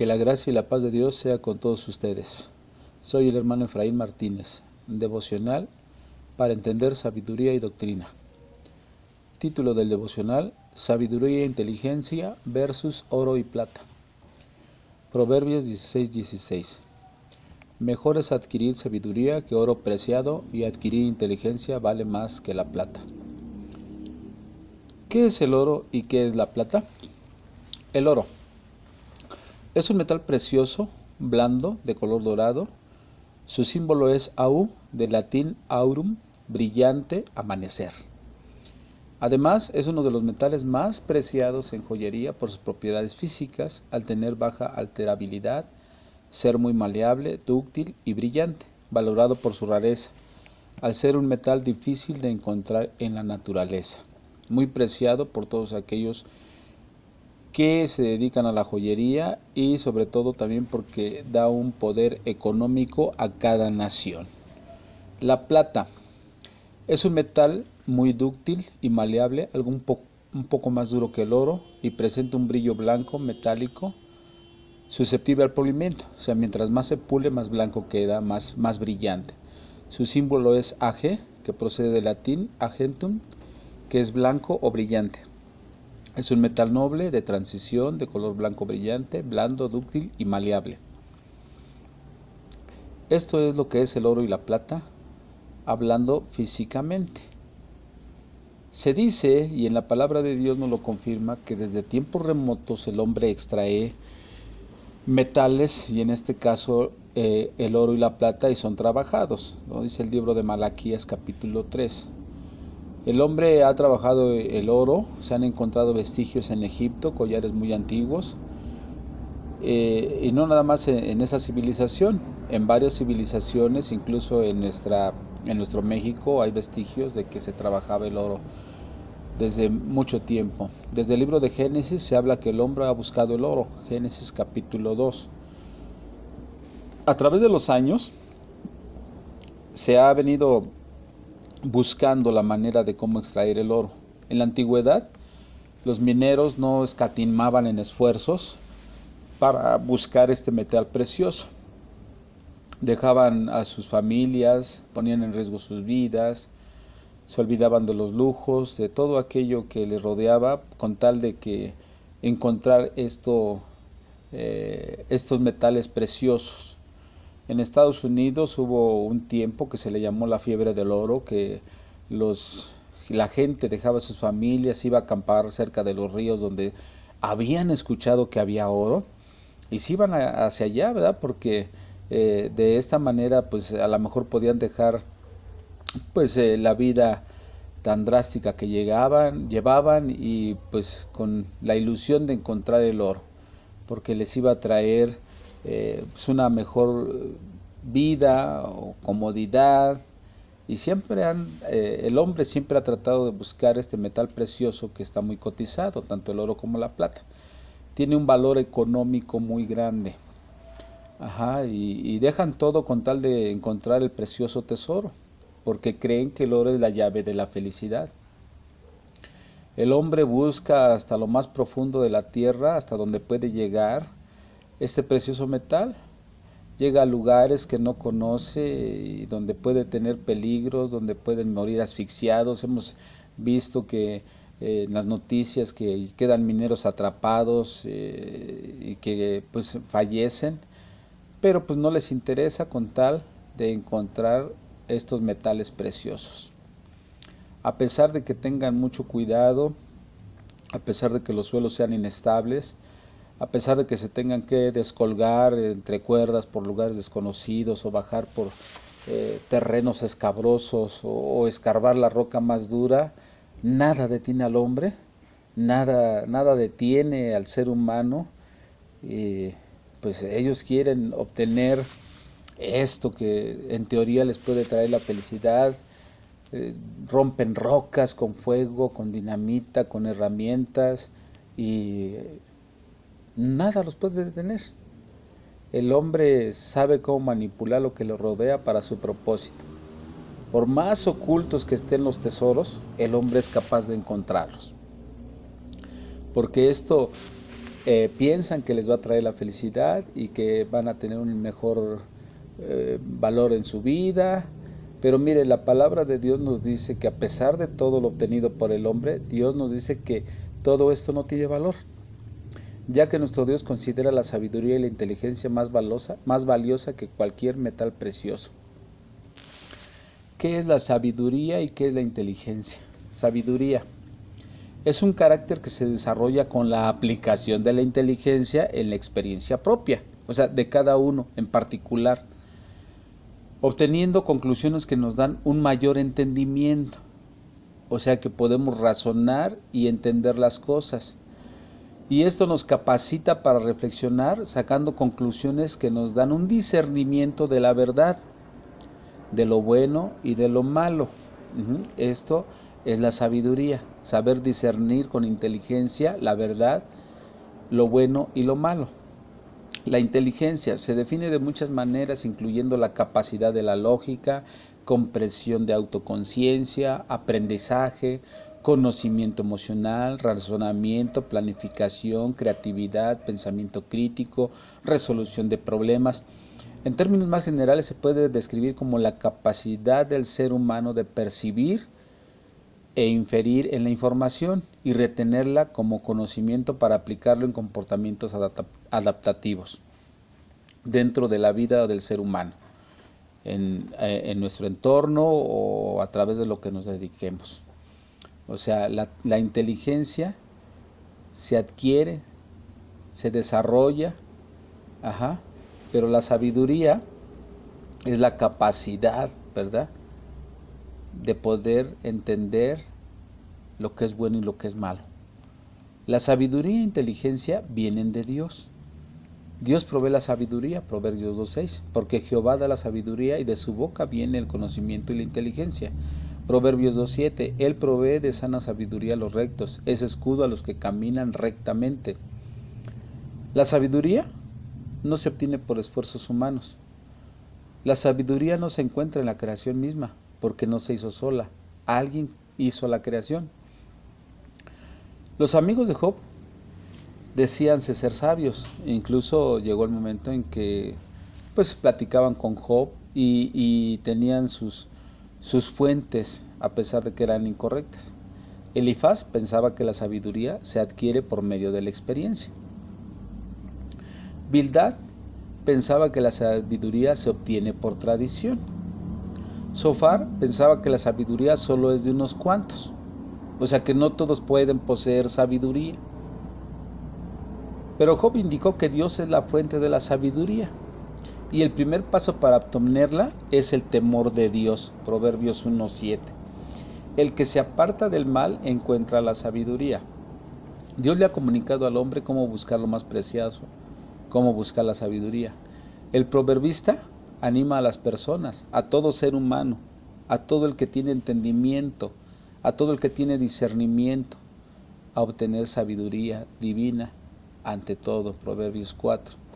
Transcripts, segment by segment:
Que la gracia y la paz de Dios sea con todos ustedes. Soy el hermano Efraín Martínez, devocional para entender sabiduría y doctrina. Título del devocional, Sabiduría e inteligencia versus oro y plata. Proverbios 16:16. 16. Mejor es adquirir sabiduría que oro preciado y adquirir inteligencia vale más que la plata. ¿Qué es el oro y qué es la plata? El oro es un metal precioso, blando, de color dorado. Su símbolo es Au, de latín aurum, brillante, amanecer. Además, es uno de los metales más preciados en joyería por sus propiedades físicas, al tener baja alterabilidad, ser muy maleable, dúctil y brillante, valorado por su rareza, al ser un metal difícil de encontrar en la naturaleza, muy preciado por todos aquellos que se dedican a la joyería y sobre todo también porque da un poder económico a cada nación. La plata es un metal muy dúctil y maleable, algo un, poco más duro que el oro y presenta un brillo blanco metálico susceptible al polimiento, o sea, mientras más se pule, más blanco queda, más, más brillante. Su símbolo es Ag, que procede del latín agentum, que es blanco o brillante. Es un metal noble de transición de color blanco brillante, blando, dúctil y maleable. Esto es lo que es el oro y la plata, hablando físicamente. Se dice, y en la palabra de Dios nos lo confirma, que desde tiempos remotos el hombre extrae metales, y en este caso eh, el oro y la plata, y son trabajados. Dice el libro de Malaquías capítulo 3. El hombre ha trabajado el oro, se han encontrado vestigios en Egipto, collares muy antiguos, eh, y no nada más en, esa civilización, en varias civilizaciones, incluso en, nuestra, en nuestro México, hay vestigios de que se trabajaba el oro desde mucho tiempo. Desde el libro de Génesis se habla que el hombre ha buscado el oro, Génesis capítulo 2. A través de los años se ha venido buscando la manera de cómo extraer el oro. En la antigüedad, los mineros no escatimaban en esfuerzos para buscar este metal precioso. Dejaban a sus familias, ponían en riesgo sus vidas, se olvidaban de los lujos, de todo aquello que les rodeaba, con tal de que encontrar eh, estos metales preciosos. En Estados Unidos hubo un tiempo que se le llamó la fiebre del oro, que los, la gente dejaba sus familias, iba a acampar cerca de los ríos donde habían escuchado que había oro y se iban hacia allá, ¿verdad? Porque eh, de esta manera pues a lo mejor podían dejar pues eh, la vida tan drástica que llegaban, llevaban y pues con la ilusión de encontrar el oro, porque les iba a traer eh, una mejor vida o comodidad. Y siempre han, eh, el hombre siempre ha tratado de buscar este metal precioso que está muy cotizado, tanto el oro como la plata. Tiene un valor económico muy grande. Ajá, y dejan todo con tal de encontrar el precioso tesoro, porque creen que el oro es la llave de la felicidad. El hombre busca hasta lo más profundo de la tierra, hasta donde puede llegar, este precioso metal. Llega a lugares que no conoce y donde puede tener peligros, donde pueden morir asfixiados. Hemos visto que eh, en las noticias que quedan mineros atrapados eh, y que pues fallecen, pero pues no les interesa con tal de encontrar estos metales preciosos. A pesar de que tengan mucho cuidado, a pesar de que los suelos sean inestables, a pesar de que se tengan que descolgar entre cuerdas por lugares desconocidos o bajar por eh, terrenos escabrosos o, escarbar la roca más dura, nada detiene al hombre, nada, nada detiene al ser humano. Y pues ellos quieren obtener esto que en teoría les puede traer la felicidad, eh, rompen rocas con fuego, con dinamita, con herramientas y nada los puede detener. El hombre sabe cómo manipular lo que le rodea para su propósito. Por más ocultos que estén los tesoros, el hombre es capaz de encontrarlos. Porque esto eh, piensan que les va a traer la felicidad y que van a tener un mejor eh, valor en su vida. Pero mire, la palabra de Dios nos dice que a pesar de todo lo obtenido por el hombre, Dios nos dice que todo esto no tiene valor, ya que nuestro Dios considera la sabiduría y la inteligencia más, valiosa, más valiosa que cualquier metal precioso. ¿Qué es la sabiduría y qué es la inteligencia? Sabiduría es un carácter que se desarrolla con la aplicación de la inteligencia en la experiencia propia, o sea, de cada uno en particular, obteniendo conclusiones que nos dan un mayor entendimiento, o sea, que podemos razonar y entender las cosas. Y esto nos capacita para reflexionar sacando conclusiones que nos dan un discernimiento de la verdad, de lo bueno y de lo malo. Esto es la sabiduría, saber discernir con inteligencia la verdad, lo bueno y lo malo. La inteligencia se define de muchas maneras, incluyendo la capacidad de la lógica, comprensión de autoconciencia, aprendizaje, conocimiento emocional, razonamiento, planificación, creatividad, pensamiento crítico, resolución de problemas. En términos más generales se puede describir como la capacidad del ser humano de percibir, e inferir en la información y retenerla como conocimiento para aplicarlo en comportamientos adaptativos dentro de la vida del ser humano, en, eh, nuestro entorno o a través de lo que nos dediquemos. O sea, la, la inteligencia se adquiere, se desarrolla, ajá, pero la sabiduría es la capacidad, ¿verdad? de poder entender lo que es bueno y lo que es malo. La sabiduría e inteligencia vienen de Dios. Dios provee la sabiduría, Proverbios 2.6, porque Jehová da la sabiduría y de su boca viene el conocimiento y la inteligencia. Proverbios 2.7, Él provee de sana sabiduría a los rectos, es escudo a los que caminan rectamente. La sabiduría no se obtiene por esfuerzos humanos. La sabiduría no se encuentra en la creación misma, porque no se hizo sola. Alguien hizo la creación. Los amigos de Job decíanse ser sabios. Incluso llegó el momento en que pues platicaban con Job y, tenían sus, sus fuentes a pesar de que eran incorrectas. Elifaz pensaba que la sabiduría se adquiere por medio de la experiencia. Bildad pensaba que la sabiduría se obtiene por tradición. Sofar pensaba que la sabiduría solo es de unos cuantos, o sea que no todos pueden poseer sabiduría. Pero Job indicó que Dios es la fuente de la sabiduría y el primer paso para obtenerla es el temor de Dios, Proverbios 1.7. El que se aparta del mal encuentra la sabiduría. Dios le ha comunicado al hombre cómo buscar lo más preciado, cómo buscar la sabiduría. El proverbista anima a las personas, a todo ser humano, a todo el que tiene entendimiento, a todo el que tiene discernimiento, a obtener sabiduría divina ante todo. Proverbios 4.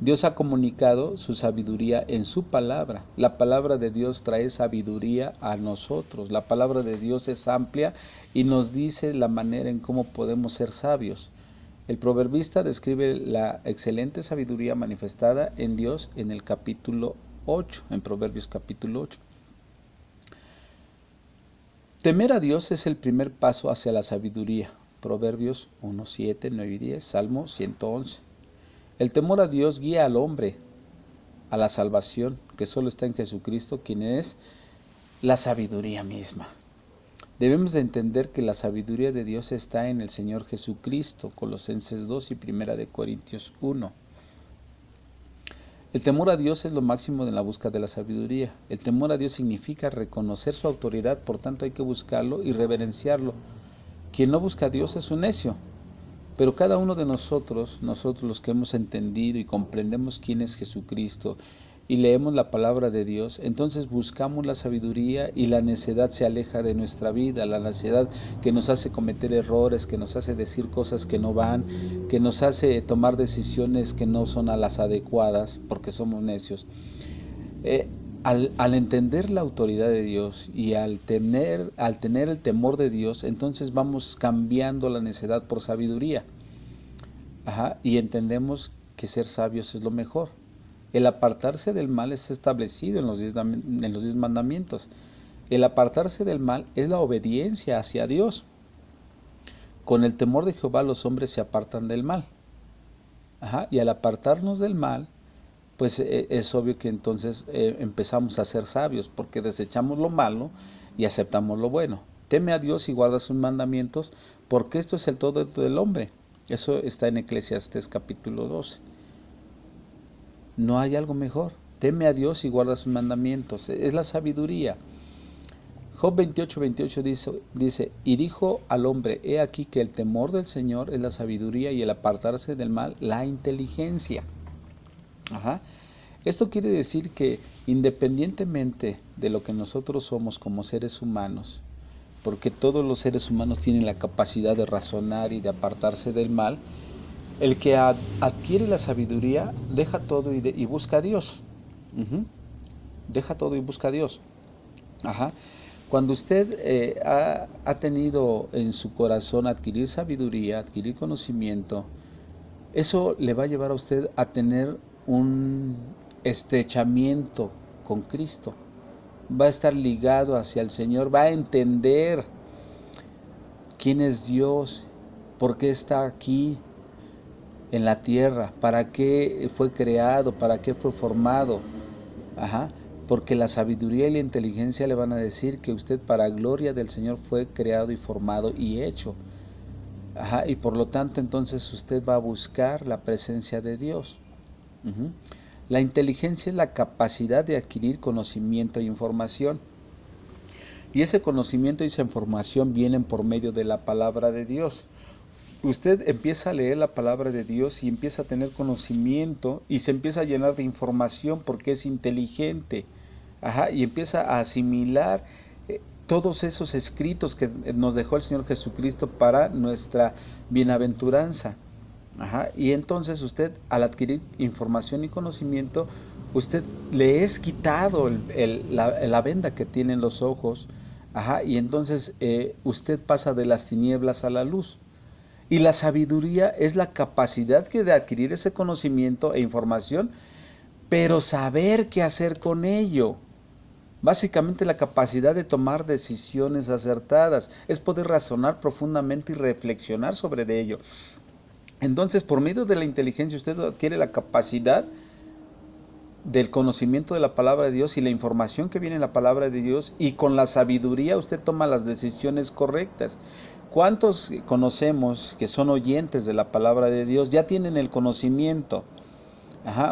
Dios ha comunicado su sabiduría en su palabra. La palabra de Dios trae sabiduría a nosotros. La palabra de Dios es amplia y nos dice la manera en cómo podemos ser sabios. El proverbista describe la excelente sabiduría manifestada en Dios en el capítulo 8, en Proverbios capítulo 8. Temer a Dios es el primer paso hacia la sabiduría. Proverbios 1, 7, 9 y 10, Salmo 111. El temor a Dios guía al hombre a la salvación que solo está en Jesucristo, quien es la sabiduría misma. Debemos de entender que la sabiduría de Dios está en el Señor Jesucristo, Colosenses 2 y Primera de Corintios 1. El temor a Dios es lo máximo de la búsqueda de la sabiduría. El temor a Dios significa reconocer su autoridad, por tanto hay que buscarlo y reverenciarlo. Quien no busca a Dios es un necio. Pero cada uno de nosotros, nosotros los que hemos entendido y comprendemos quién es Jesucristo y leemos la palabra de Dios, entonces buscamos la sabiduría y la necedad se aleja de nuestra vida, la necedad que nos hace cometer errores, que nos hace decir cosas que no van, que nos hace tomar decisiones que no son a las adecuadas, porque somos necios. Eh, al, al, entender la autoridad de Dios y al tener, al tener el temor de Dios, entonces vamos cambiando la necedad por sabiduría. Ajá, y entendemos que ser sabios es lo mejor. El apartarse del mal es establecido en los diez, en los diez mandamientos. El apartarse del mal es la obediencia hacia Dios. Con el temor de Jehová los hombres se apartan del mal. Ajá, y al apartarnos del mal, pues eh, es obvio que entonces eh, empezamos a ser sabios, porque desechamos lo malo y aceptamos lo bueno. Teme a Dios y guarda sus mandamientos, porque esto es el todo del hombre. Eso está en Eclesiastes capítulo 12. No hay algo mejor. Teme a Dios y guarda sus mandamientos. Es la sabiduría. Job 28, 28 dice, dice, y dijo al hombre, he aquí que el temor del Señor es la sabiduría y el apartarse del mal, la inteligencia. Ajá. Esto quiere decir que independientemente de lo que nosotros somos como seres humanos, porque todos los seres humanos tienen la capacidad de razonar y de apartarse del mal, el que adquiere la sabiduría deja todo y, busca a Dios. Deja todo y busca a Dios. Ajá. Cuando usted eh, ha, ha, tenido en su corazón adquirir sabiduría, adquirir conocimiento, eso le va a llevar a usted a tener un estrechamiento con Cristo. Va a estar ligado hacia el Señor, va a entender quién es Dios, por qué está aquí en la tierra, para qué fue creado, para qué fue formado. Ajá, porque la sabiduría y la inteligencia le van a decir que usted para gloria del Señor fue creado y formado y hecho. Ajá, y por lo tanto entonces usted va a buscar la presencia de Dios. La inteligencia es la capacidad de adquirir conocimiento e información. Y ese conocimiento y esa información vienen por medio de la palabra de Dios. Usted empieza a leer la palabra de Dios y empieza a tener conocimiento y se empieza a llenar de información porque es inteligente. Ajá, y empieza a asimilar eh, todos esos escritos que nos dejó el Señor Jesucristo para nuestra bienaventuranza. Ajá, y entonces usted al adquirir información y conocimiento, usted le es quitado la, venda que tiene en los ojos, ajá, y entonces eh, usted pasa de las tinieblas a la luz. Y la sabiduría es la capacidad que de adquirir ese conocimiento e información, pero saber qué hacer con ello. Básicamente la capacidad de tomar decisiones acertadas, es poder razonar profundamente y reflexionar sobre ello. Entonces, por medio de la inteligencia, usted adquiere la capacidad del conocimiento de la palabra de Dios y la información que viene en la palabra de Dios y con la sabiduría usted toma las decisiones correctas. ¿Cuántos conocemos que son oyentes de la palabra de Dios? Ya tienen el conocimiento.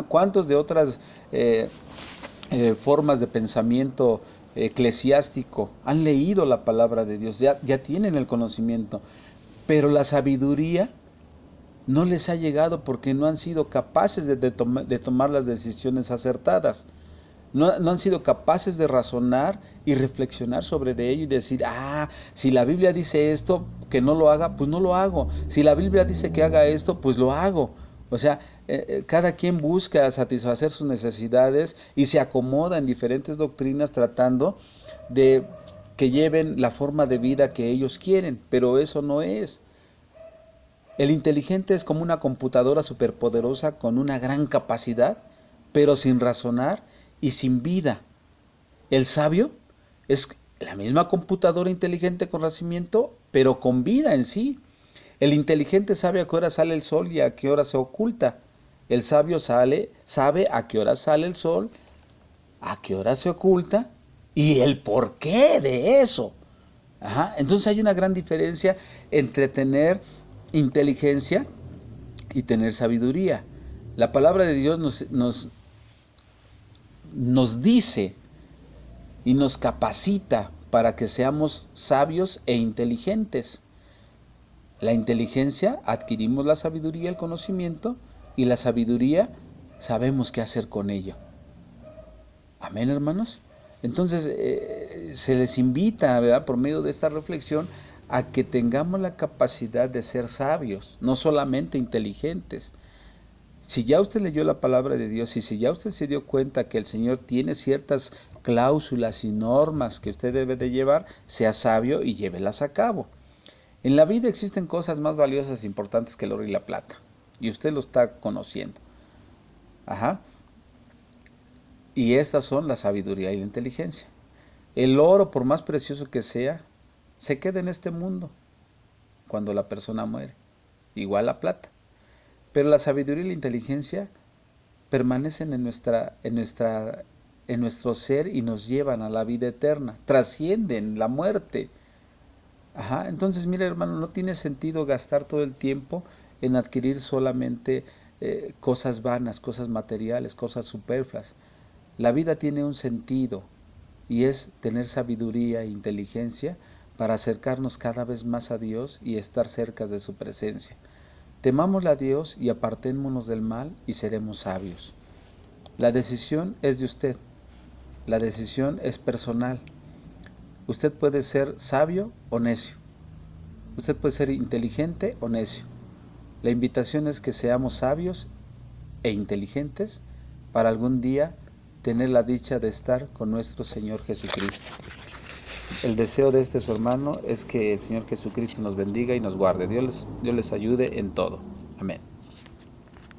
¿Cuántos de otras eh, eh, formas de pensamiento eclesiástico han leído la palabra de Dios? Ya, ya tienen el conocimiento. Pero la sabiduría no les ha llegado porque no han sido capaces de, tomar las decisiones acertadas. No, han sido capaces de razonar y reflexionar sobre de ello y decir, ah, si la Biblia dice esto, que no lo haga, pues no lo hago. Si la Biblia dice que haga esto, pues lo hago. O sea, eh, eh, cada quien busca satisfacer sus necesidades y se acomoda en diferentes doctrinas tratando de que lleven la forma de vida que ellos quieren, pero eso no es. El inteligente es como una computadora superpoderosa con una gran capacidad, pero sin razonar y sin vida. El sabio es la misma computadora inteligente con nacimiento, pero con vida en sí. El inteligente sabe a qué hora sale el sol y a qué hora se oculta. El sabio sale, sabe a qué hora sale el sol, a qué hora se oculta y el porqué de eso. Entonces hay una gran diferencia entre tener inteligencia y tener sabiduría. La palabra de Dios nos, nos, nos dice y nos capacita para que seamos sabios e inteligentes. La inteligencia adquirimos la sabiduría, el conocimiento, y la sabiduría sabemos qué hacer con ello. Amén, hermanos. Entonces, eh, se les invita, ¿verdad? Por medio de esta reflexión, a que tengamos la capacidad de ser sabios, no solamente inteligentes. Si ya usted leyó la palabra de Dios y si ya usted se dio cuenta que el Señor tiene ciertas cláusulas y normas que usted debe de llevar, sea sabio y llévelas a cabo. En la vida existen cosas más valiosas e importantes que el oro y la plata. y usted lo está conociendo. Ajá. Y estas son la sabiduría y la inteligencia. El oro, por más precioso que sea, se queda en este mundo cuando la persona muere. Igual la plata. Pero la sabiduría y la inteligencia permanecen en, nuestra, en, nuestra, en nuestro ser y nos llevan a la vida eterna, trascienden la muerte. Entonces mira hermano, no tiene sentido gastar todo el tiempo en adquirir solamente eh, cosas vanas, cosas materiales, cosas superfluas. La vida tiene un sentido y es tener sabiduría e inteligencia para acercarnos cada vez más a Dios y estar cerca de su presencia. Temámosle a Dios y apartémonos del mal y seremos sabios. La decisión es de usted. La decisión es personal. Usted puede ser sabio o necio. Usted puede ser inteligente o necio. La invitación es que seamos sabios e inteligentes para algún día tener la dicha de estar con nuestro Señor Jesucristo. El deseo de este su hermano es que el Señor Jesucristo nos bendiga y nos guarde. Dios les, Dios les ayude en todo. Amén.